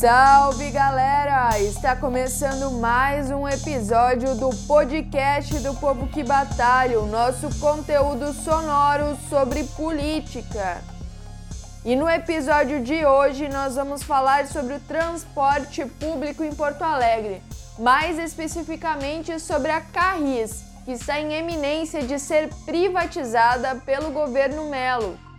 Salve galera! Está começando mais um episódio do podcast do Povo que Batalha, o nosso conteúdo sonoro sobre política. E no episódio de hoje nós vamos falar sobre o transporte público em Porto Alegre, mais especificamente sobre a Carris, que está em eminência de ser privatizada pelo governo Melo.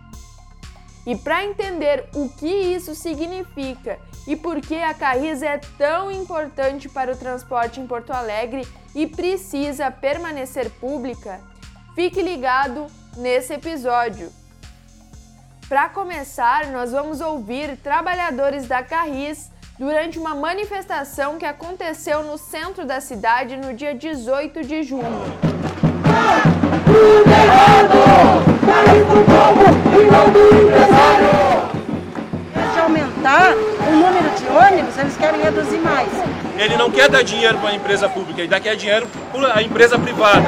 E para entender o que isso significa e por que a Carris é tão importante para o transporte em Porto Alegre e precisa permanecer pública, fique ligado nesse episódio. Para começar, nós vamos ouvir trabalhadores da Carris durante uma manifestação que aconteceu no centro da cidade no dia 18 de junho. De aumentar o número de ônibus, eles querem reduzir mais. Ele não quer dar dinheiro para a empresa pública, ele quer dinheiro para a empresa privada.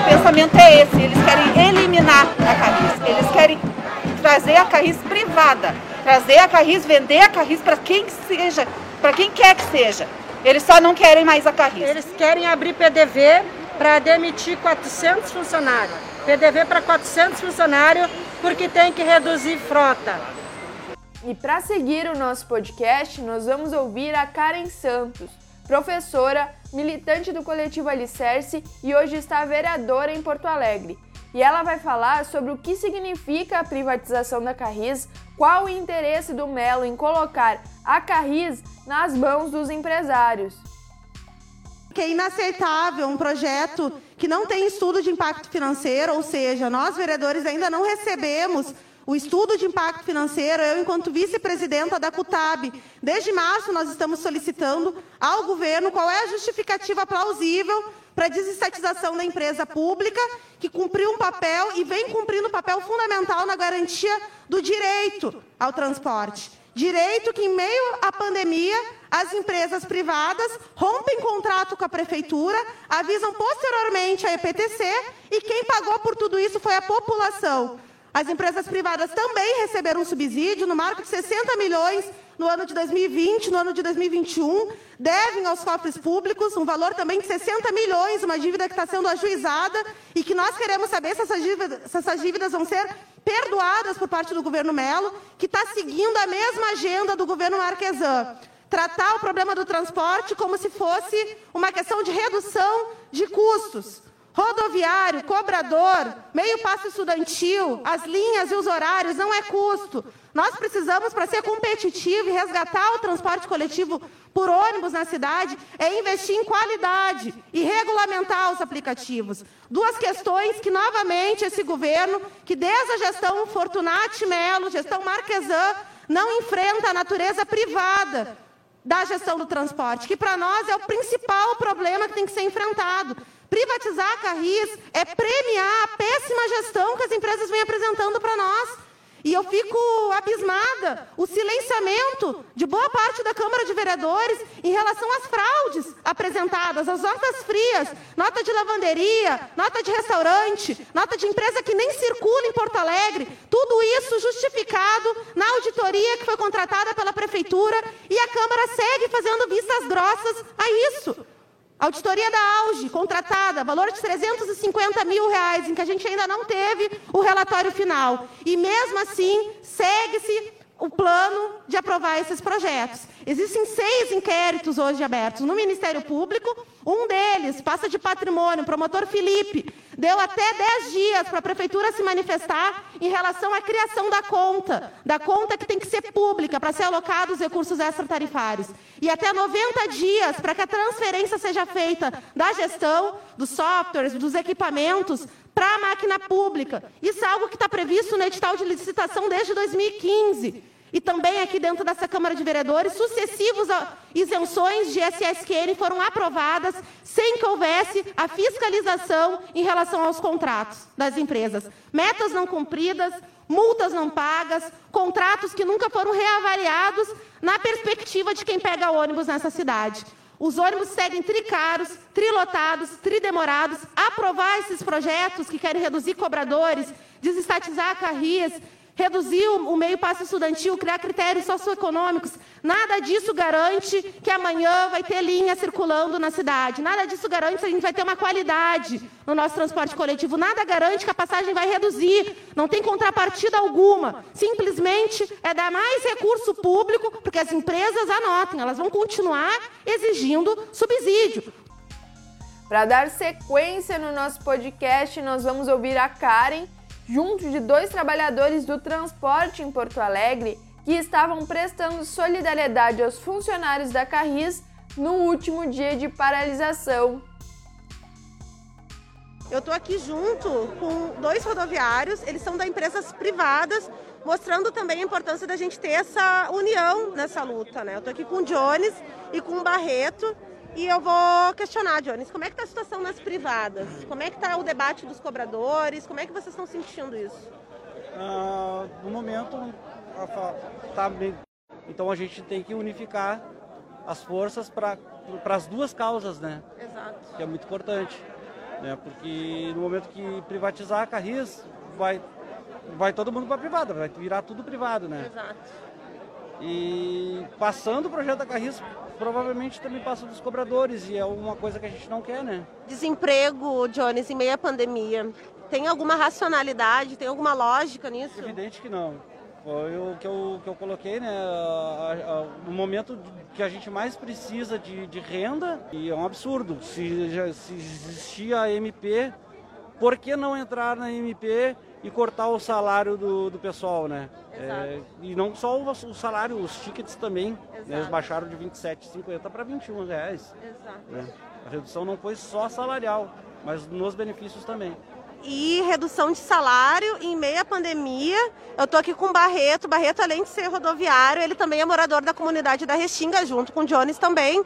O pensamento é esse, eles querem eliminar a Carris, eles querem trazer a Carris privada, trazer a Carris, vender a Carris para quem seja, para quem quer que seja. Eles só não querem mais a Carris. Eles querem abrir PDV para demitir 400 funcionários. PDV para 400 funcionários porque tem que reduzir frota. E para seguir o nosso podcast, nós vamos ouvir a Karen Santos, professora, militante do coletivo Alicerce e hoje está vereadora em Porto Alegre. E ela vai falar sobre o que significa a privatização da Carris, qual o interesse do Melo em colocar a Carris nas mãos dos empresários. Que é inaceitável um projeto que não tem estudo de impacto financeiro, ou seja, nós vereadores ainda não recebemos o estudo de impacto financeiro, eu, enquanto vice-presidenta da CUTAB, desde março nós estamos solicitando ao governo qual é a justificativa plausível para a desestatização da empresa pública, que cumpriu um papel e vem cumprindo um papel fundamental na garantia do direito ao transporte. Direito que, em meio à pandemia, as empresas privadas rompem contrato com a prefeitura, avisam posteriormente a EPTC e quem pagou por tudo isso foi a população. As empresas privadas também receberam um subsídio no marco de 60 milhões no ano de 2020, no ano de 2021, devem aos cofres públicos um valor também de 60 milhões, uma dívida que está sendo ajuizada e que nós queremos saber se essas dívidas, se essas dívidas vão ser perdoadas por parte do governo Melo, que está seguindo a mesma agenda do governo Marquesan. Tratar o problema do transporte como se fosse uma questão de redução de custos rodoviário, cobrador, meio passo estudantil, as linhas e os horários não é custo. Nós precisamos, para ser competitivo e resgatar o transporte coletivo por ônibus na cidade, é investir em qualidade e regulamentar os aplicativos. Duas questões que, novamente, esse governo, que desde a gestão Fortunati Melo, gestão Marquesan, não enfrenta a natureza privada da gestão do transporte, que para nós é o principal problema que tem que ser enfrentado. Privatizar a Carris é premiar a péssima gestão que as empresas vêm apresentando para nós. E eu fico abismada o silenciamento de boa parte da Câmara de Vereadores em relação às fraudes apresentadas, as notas frias, nota de lavanderia, nota de restaurante, nota de empresa que nem circula em Porto Alegre, tudo isso justificado na auditoria que foi contratada pela Prefeitura e a Câmara segue fazendo vistas grossas a isso. Auditoria da Auge, contratada, valor de 350 mil reais, em que a gente ainda não teve o relatório final. E mesmo assim, segue-se o plano de aprovar esses projetos. Existem seis inquéritos hoje abertos no Ministério Público. Um deles passa de patrimônio, o promotor Felipe, deu até 10 dias para a prefeitura se manifestar em relação à criação da conta, da conta que tem que ser pública para ser alocados os recursos extratarifários. E até 90 dias para que a transferência seja feita da gestão, dos softwares, dos equipamentos para a máquina pública. Isso é algo que está previsto no edital de licitação desde 2015. E também aqui dentro dessa Câmara de Vereadores, sucessivas isenções de SSQN foram aprovadas sem que houvesse a fiscalização em relação aos contratos das empresas. Metas não cumpridas, multas não pagas, contratos que nunca foram reavaliados na perspectiva de quem pega ônibus nessa cidade. Os ônibus seguem tricaros, trilotados, tridemorados. Aprovar esses projetos que querem reduzir cobradores, desestatizar carris, reduzir o meio passo estudantil, criar critérios socioeconômicos. Nada disso garante que amanhã vai ter linha circulando na cidade. Nada disso garante que a gente vai ter uma qualidade no nosso transporte coletivo. Nada garante que a passagem vai reduzir. Não tem contrapartida alguma. Simplesmente é dar mais recurso público, porque as empresas anotem, elas vão continuar exigindo subsídio. Para dar sequência no nosso podcast, nós vamos ouvir a Karen junto de dois trabalhadores do transporte em Porto Alegre que estavam prestando solidariedade aos funcionários da Carris no último dia de paralisação. Eu estou aqui junto com dois rodoviários, eles são da empresas privadas, mostrando também a importância da gente ter essa união nessa luta. Né? Eu estou aqui com o Jones e com o Barreto, e eu vou questionar, Jones, como é que está a situação nas privadas? Como é que está o debate dos cobradores? Como é que vocês estão sentindo isso? Ah, no momento, tá bem... então a gente tem que unificar as forças para as duas causas, né? Exato. Que é muito importante, né? Porque no momento que privatizar a Carris, vai, vai todo mundo para privada, vai virar tudo privado, né? Exato. E passando o projeto da Carris provavelmente também passa dos cobradores e é uma coisa que a gente não quer, né? Desemprego, Jones, em meio à pandemia, tem alguma racionalidade, tem alguma lógica nisso? Evidente que não. Foi o que eu, que eu coloquei, né? No momento que a gente mais precisa de, de renda, e é um absurdo. Se, se existia a MP, por que não entrar na MP e cortar o salário do, do pessoal, né? É, e não só o, o, salário, os tickets também. Né? Eles baixaram de 27,50 para 21 reais. Exato. Né? A redução não foi só salarial, mas nos benefícios também. E redução de salário em meio à pandemia. Eu estou aqui com o Barreto. Barreto, além de ser rodoviário, ele também é morador da comunidade da Restinga, junto com o Jones também.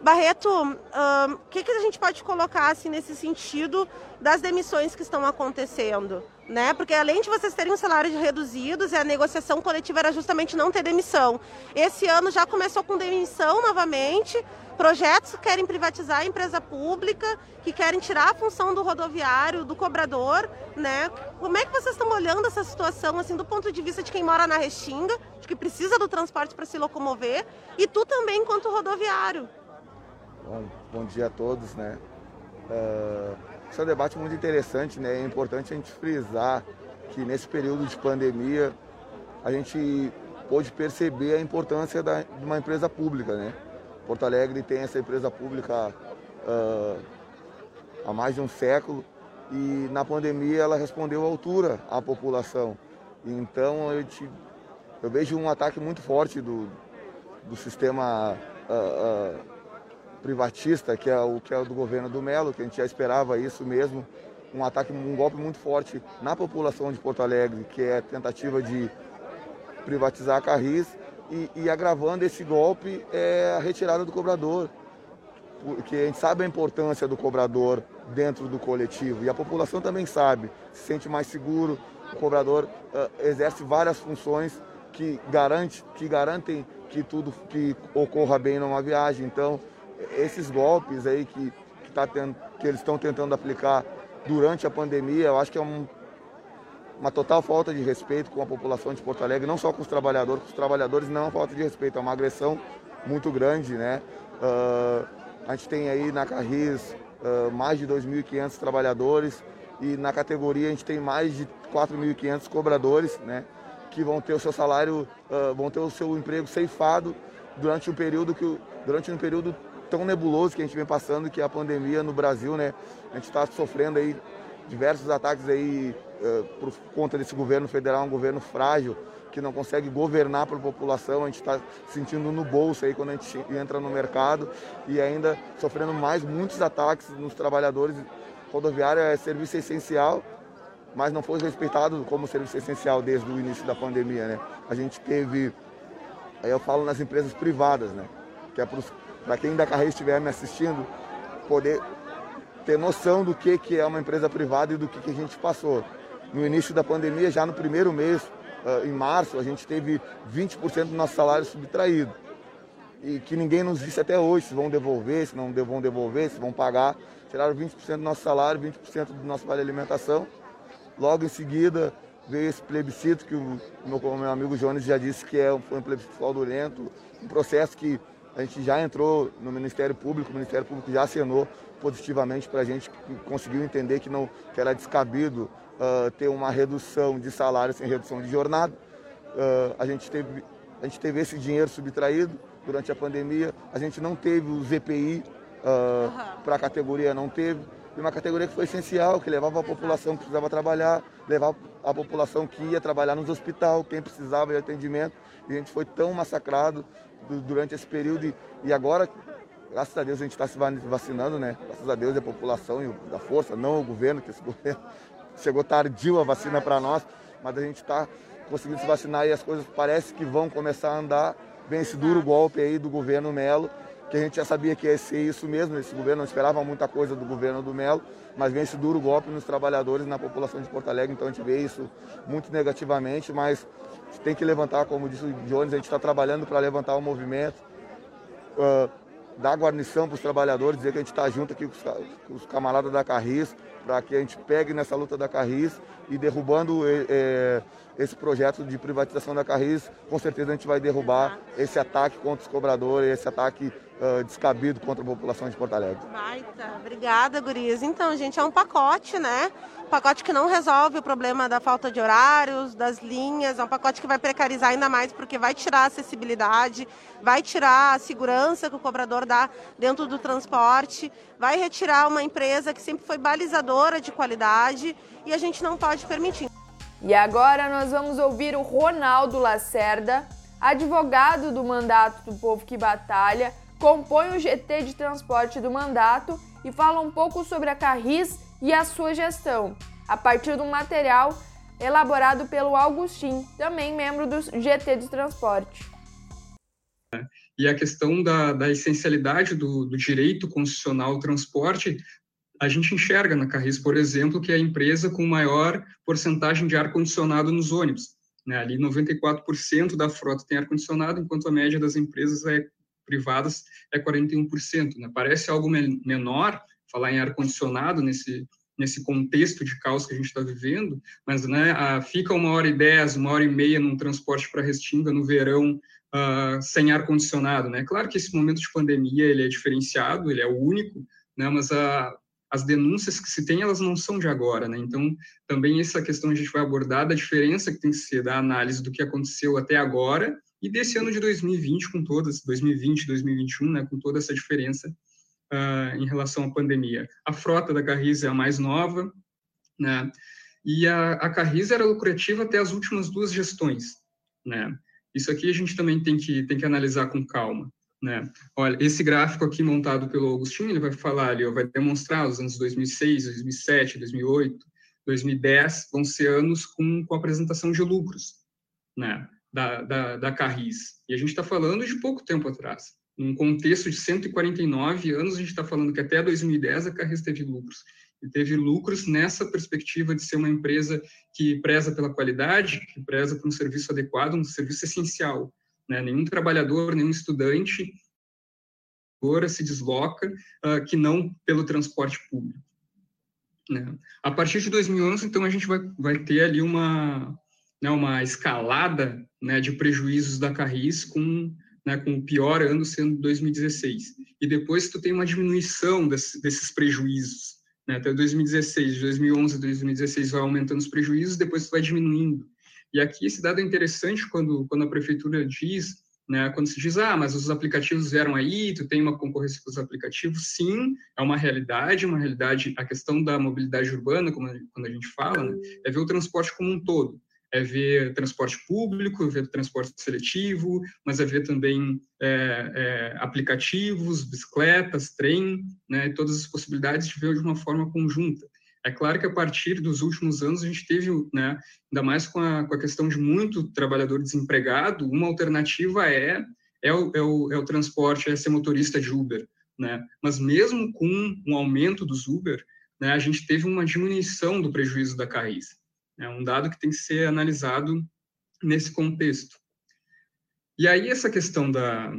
Barreto, o que, que a gente pode colocar assim, nesse sentido das demissões que estão acontecendo? Né? Porque além de vocês terem um salário reduzidos, a negociação coletiva era justamente não ter demissão. Esse ano já começou com demissão novamente, projetos que querem privatizar a empresa pública, que querem tirar a função do rodoviário, do cobrador, né? Como é que vocês estão olhando essa situação, assim, do ponto de vista de quem mora na Restinga, de que precisa do transporte para se locomover, e tu também enquanto rodoviário? Bom, bom dia a todos, né? Uh, esse é um debate muito interessante, né? É importante a gente frisar que nesse período de pandemia a gente pôde perceber a importância da, de uma empresa pública, né? Porto Alegre tem essa empresa pública uh, há mais de um século e na pandemia ela respondeu à altura à população. Então eu, te, eu vejo um ataque muito forte do, do sistema uh, uh, privatista, que é o que é o do governo do Melo, que a gente já esperava isso mesmo, um ataque, um golpe muito forte na população de Porto Alegre, que é a tentativa de privatizar a Carris e, e agravando esse golpe é a retirada do cobrador, porque a gente sabe a importância do cobrador dentro do coletivo e a população também sabe, se sente mais seguro, o cobrador uh, exerce várias funções que, garante, que garantem que tudo que ocorra bem numa viagem. Então, esses golpes aí que, que, tá tendo, que eles estão tentando aplicar durante a pandemia, eu acho que é um, uma total falta de respeito com a população de Porto Alegre, não só com os trabalhadores, com os trabalhadores não é falta de respeito, é uma agressão muito grande, né? Uh, a gente tem aí na Carris uh, mais de 2.500 trabalhadores e na categoria a gente tem mais de 4.500 cobradores, né? Que vão ter o seu salário, uh, vão ter o seu emprego ceifado durante um período que durante um período tão nebuloso que a gente vem passando, que é a pandemia no Brasil, né? A gente está sofrendo aí diversos ataques aí uh, por conta desse governo federal, um governo frágil, que não consegue governar para a população, a gente está sentindo no bolso aí quando a gente entra no mercado e ainda sofrendo mais muitos ataques nos trabalhadores. Rodoviária é serviço essencial, mas não foi respeitado como serviço essencial desde o início da pandemia, né? A gente teve, aí eu falo nas empresas privadas, né? Que é para os para quem da carreira estiver me assistindo, poder ter noção do que, que é uma empresa privada e do que, que a gente passou. No início da pandemia, já no primeiro mês, em março, a gente teve 20% do nosso salário subtraído. E que ninguém nos disse até hoje se vão devolver, se não vão devolver, se vão pagar. Tiraram 20% do nosso salário, 20% do nosso vale alimentação. Logo em seguida, veio esse plebiscito que o meu, meu amigo Jones já disse que é, foi um plebiscito fraudulento, um processo que a gente já entrou no Ministério Público, o Ministério Público já assinou positivamente para a gente, conseguiu entender que, não, que era descabido uh, ter uma redução de salário sem redução de jornada. Uh, a, gente teve, a gente teve esse dinheiro subtraído durante a pandemia, a gente não teve o ZPI uh, uhum. para a categoria, não teve. E uma categoria que foi essencial, que levava a população que precisava trabalhar, levava a população que ia trabalhar nos hospitais, quem precisava de atendimento. E a gente foi tão massacrado durante esse período. E, agora, graças a Deus, a gente está se vacinando, né? Graças a Deus, a população e da força, não o governo, que esse governo chegou tardio a vacina para nós, mas a gente está conseguindo se vacinar e as coisas parece que vão começar a andar. Vem esse duro golpe aí do governo Melo, que a gente já sabia que ia ser isso mesmo, esse governo não esperava muita coisa do governo do Melo, mas vem esse duro golpe nos trabalhadores, na população de Porto Alegre, então a gente vê isso muito negativamente, mas tem que levantar, como disse o Jones, a gente está trabalhando para levantar o movimento, uh, dar guarnição para os trabalhadores, dizer que a gente está junto aqui com os, com os camaradas da Carris, para que a gente pegue nessa luta da Carris e derrubando é, esse projeto de privatização da Carris, com certeza a gente vai derrubar esse ataque contra os cobradores, esse ataque uh, descabido contra a população de Porto Alegre. Baita, obrigada, Gurias. Então, gente, é um pacote, né? Um pacote que não resolve o problema da falta de horários, das linhas, é um pacote que vai precarizar ainda mais porque vai tirar a acessibilidade, vai tirar a segurança que o cobrador dá dentro do transporte, vai retirar uma empresa que sempre foi balizadora de qualidade e a gente não pode permitir. E agora nós vamos ouvir o Ronaldo Lacerda, advogado do Mandato do Povo que Batalha, compõe o GT de transporte do mandato e fala um pouco sobre a Carris e a sua gestão, a partir de um material elaborado pelo Augustin, também membro do GT de transporte. E a questão da, da essencialidade do, do direito constitucional ao transporte a gente enxerga na Carris, por exemplo, que é a empresa com maior porcentagem de ar-condicionado nos ônibus. Né? Ali 94% da frota tem ar-condicionado, enquanto a média das empresas é privadas é 41%. Né? Parece algo menor falar em ar-condicionado nesse, nesse contexto de caos que a gente está vivendo, mas né, fica uma hora e dez, uma hora e meia num transporte para Restinga no verão uh, sem ar-condicionado. Né? Claro que esse momento de pandemia ele é diferenciado, ele é o único, né? mas a, as denúncias que se tem, elas não são de agora, né? Então, também essa questão a gente vai abordar da diferença que tem que ser da análise do que aconteceu até agora e desse ano de 2020 com todas 2020 2021 né com toda essa diferença uh, em relação à pandemia. A frota da Carris é a mais nova né e a, a Carris era lucrativa até as últimas duas gestões né. Isso aqui a gente também tem que tem que analisar com calma né. Olha esse gráfico aqui montado pelo Agostinho ele vai falar ali ó, vai demonstrar os anos 2006 2007 2008 2010 vão ser anos com, com apresentação de lucros né da, da, da Carris. E a gente está falando de pouco tempo atrás. Num contexto de 149 anos, a gente está falando que até 2010 a Carris teve lucros. E teve lucros nessa perspectiva de ser uma empresa que preza pela qualidade, que preza por um serviço adequado, um serviço essencial. Né? Nenhum trabalhador, nenhum estudante se desloca uh, que não pelo transporte público. Né? A partir de 2011, então, a gente vai, vai ter ali uma, né, uma escalada né, de prejuízos da Carris com, né, com o pior ano sendo 2016. E depois tu tem uma diminuição desse, desses prejuízos. Né, até 2016, de 2011 a 2016 vai aumentando os prejuízos, depois tu vai diminuindo. E aqui esse dado é interessante quando, quando a prefeitura diz, né, quando se diz, ah, mas os aplicativos vieram aí, tu tem uma concorrência com os aplicativos, sim, é uma realidade, uma realidade, a questão da mobilidade urbana, como quando a gente fala, né, é ver o transporte como um todo é ver transporte público, ver transporte seletivo, mas é ver também é, é, aplicativos, bicicletas, trem, né, todas as possibilidades de ver de uma forma conjunta. É claro que a partir dos últimos anos a gente teve, né, ainda mais com a, com a questão de muito trabalhador desempregado, uma alternativa é, é, o, é, o, é o transporte, é ser motorista de Uber. Né? Mas mesmo com um aumento dos Uber, né, a gente teve uma diminuição do prejuízo da Carris. É um dado que tem que ser analisado nesse contexto. E aí essa questão da,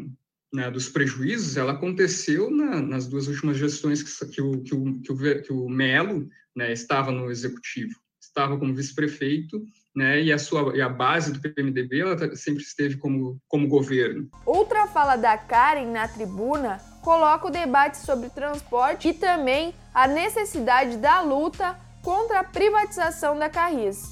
né, dos prejuízos, ela aconteceu na, nas duas últimas gestões que, que, o, que, o, que, o, que o Melo né, estava no executivo. estava como vice-prefeito, né, e a sua e a base do PMDB ela tá, sempre esteve como, como governo. Outra fala da Karen na tribuna coloca o debate sobre transporte e também a necessidade da luta contra a privatização da Carris.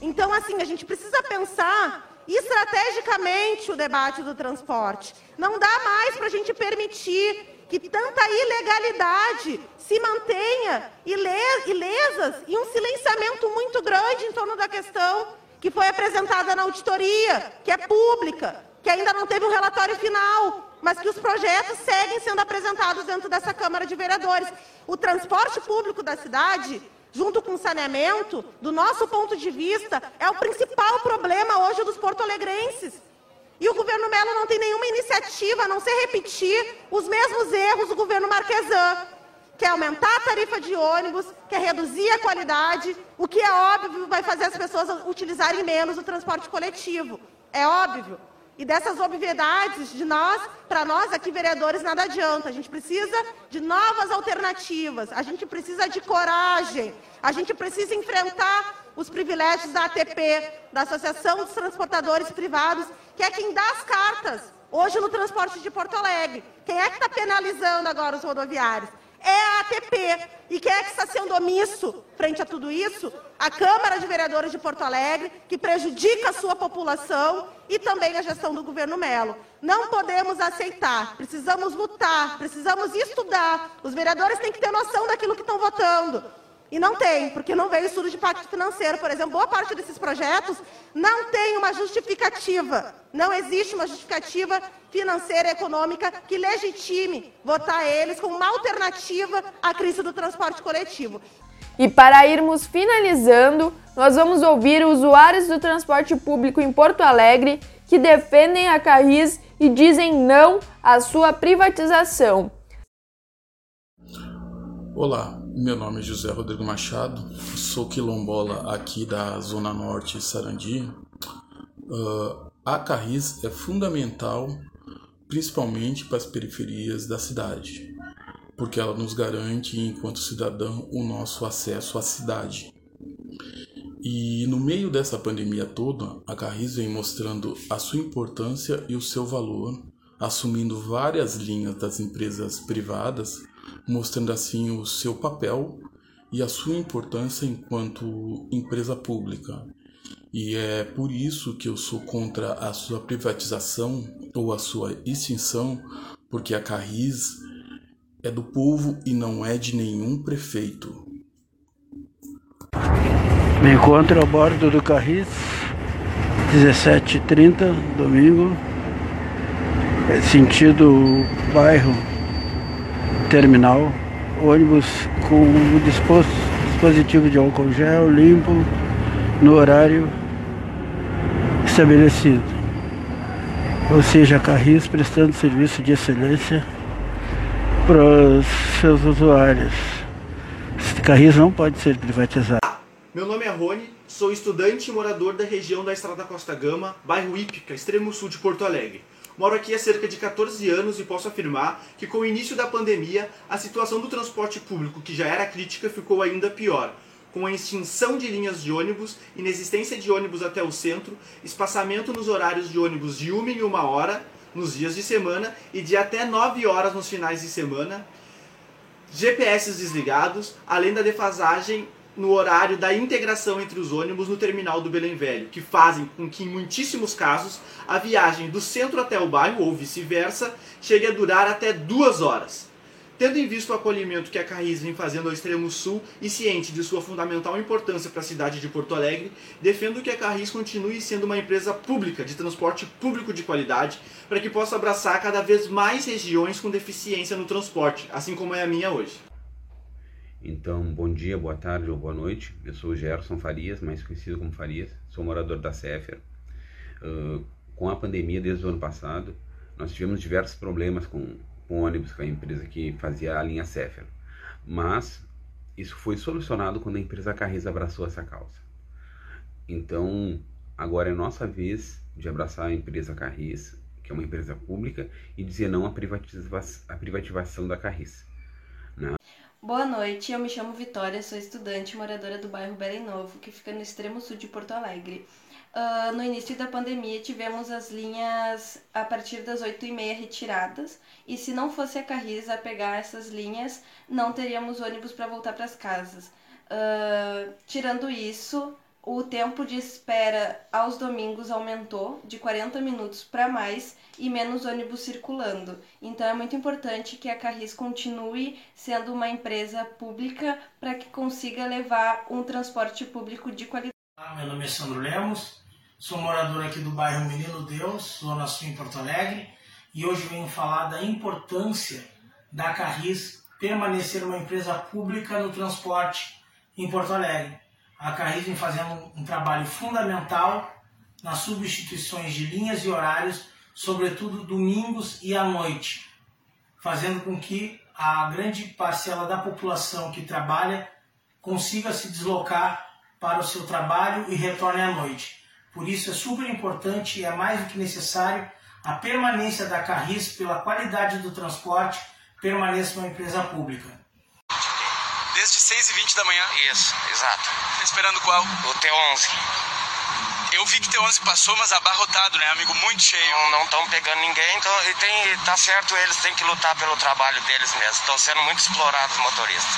Então, assim, a gente precisa pensar estrategicamente o debate do transporte. Não dá mais para a gente permitir que tanta ilegalidade se mantenha ilesas e um silenciamento muito grande em torno da questão que foi apresentada na auditoria, que é pública, que ainda não teve um relatório final, mas que os projetos seguem sendo apresentados dentro dessa Câmara de Vereadores. O transporte público da cidade, junto com o saneamento, do nosso ponto de vista, é o principal problema hoje dos porto-alegrenses. E o governo Melo não tem nenhuma iniciativa a não ser repetir os mesmos erros do governo Marquesan, que é aumentar a tarifa de ônibus, que é reduzir a qualidade, o que é óbvio vai fazer as pessoas utilizarem menos o transporte coletivo. É óbvio. E dessas obviedades de nós, para nós aqui vereadores, nada adianta. A gente precisa de novas alternativas, a gente precisa de coragem, a gente precisa enfrentar os privilégios da ATP, da Associação dos Transportadores Privados, que é quem dá as cartas hoje no transporte de Porto Alegre. Quem é que está penalizando agora os rodoviários? É a ATP. E quem é que está sendo omisso frente a tudo isso? A Câmara de Vereadores de Porto Alegre, que prejudica a sua população e também a gestão do governo Melo. Não podemos aceitar, precisamos lutar, precisamos estudar. Os vereadores têm que ter noção daquilo que estão votando. E não tem, porque não veio estudo de impacto financeiro. Por exemplo, boa parte desses projetos não tem uma justificativa. Não existe uma justificativa financeira e econômica que legitime votar eles como uma alternativa à crise do transporte coletivo. E para irmos finalizando, nós vamos ouvir usuários do transporte público em Porto Alegre que defendem a Carris e dizem não à sua privatização. Olá, meu nome é José Rodrigo Machado, sou quilombola aqui da Zona Norte Sarandi. Uh, a Carris é fundamental, principalmente para as periferias da cidade, porque ela nos garante, enquanto cidadão, o nosso acesso à cidade. E no meio dessa pandemia toda, a Carris vem mostrando a sua importância e o seu valor, assumindo várias linhas das empresas privadas mostrando assim o seu papel e a sua importância enquanto empresa pública. E é por isso que eu sou contra a sua privatização ou a sua extinção, porque a Carris é do povo e não é de nenhum prefeito. Me encontro a bordo do Carris, 17h30, domingo, é sentido bairro terminal, ônibus com o dispositivo de álcool gel limpo no horário estabelecido. Ou seja, Carris prestando serviço de excelência para os seus usuários. Carris não pode ser privatizado. Meu nome é Rony, sou estudante e morador da região da Estrada Costa Gama, bairro Ípica, extremo sul de Porto Alegre. Moro aqui há cerca de 14 anos e posso afirmar que com o início da pandemia, a situação do transporte público, que já era crítica, ficou ainda pior. Com a extinção de linhas de ônibus, inexistência de ônibus até o centro, espaçamento nos horários de ônibus de uma em uma hora nos dias de semana e de até 9 horas nos finais de semana, GPS desligados, além da defasagem no horário da integração entre os ônibus no terminal do Belém Velho, que fazem com que, em muitíssimos casos, a viagem do centro até o bairro, ou vice-versa, chegue a durar até duas horas. Tendo em vista o acolhimento que a Carris vem fazendo ao extremo sul e ciente de sua fundamental importância para a cidade de Porto Alegre, defendo que a Carris continue sendo uma empresa pública de transporte público de qualidade para que possa abraçar cada vez mais regiões com deficiência no transporte, assim como é a minha hoje. Então, bom dia, boa tarde ou boa noite. Eu sou Gerson Farias, mais conhecido como Farias, sou morador da Céfera. Uh, com a pandemia desde o ano passado, nós tivemos diversos problemas com, com ônibus, com a empresa que fazia a linha Céfera. Mas isso foi solucionado quando a empresa Carris abraçou essa causa. Então, agora é nossa vez de abraçar a empresa Carris, que é uma empresa pública, e dizer não à, privatiza à privatização da Carris. Né? Boa noite, eu me chamo Vitória, sou estudante moradora do bairro Belém Novo, que fica no extremo sul de Porto Alegre. Uh, no início da pandemia tivemos as linhas a partir das 8h30 retiradas, e se não fosse a Carris a pegar essas linhas, não teríamos ônibus para voltar para as casas. Uh, tirando isso, o tempo de espera aos domingos aumentou de 40 minutos para mais e menos ônibus circulando. Então é muito importante que a Carris continue sendo uma empresa pública para que consiga levar um transporte público de qualidade. Meu nome é Sandro Lemos, sou morador aqui do bairro Menino Deus, zona sul em Porto Alegre, e hoje venho falar da importância da Carris permanecer uma empresa pública no transporte em Porto Alegre. A Carris vem fazendo um trabalho fundamental nas substituições de linhas e horários sobretudo domingos e à noite, fazendo com que a grande parcela da população que trabalha consiga se deslocar para o seu trabalho e retorne à noite. Por isso é super importante e é mais do que necessário a permanência da Carris pela qualidade do transporte, permaneça uma empresa pública. Desde 6h20 da manhã? Isso, exato. Tá esperando qual? O T11. Eu vi que T11 passou, mas abarrotado, né, amigo? Muito cheio. Não estão pegando ninguém, então e tem, tá certo, eles têm que lutar pelo trabalho deles mesmo. Estão sendo muito explorados os motoristas.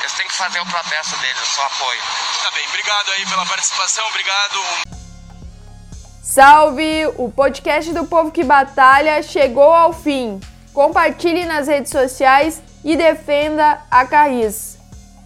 Eles têm que fazer o protesto deles, o seu apoio. Tá bem, obrigado aí pela participação, obrigado. Salve! O podcast do Povo que Batalha chegou ao fim. Compartilhe nas redes sociais e defenda a Carris.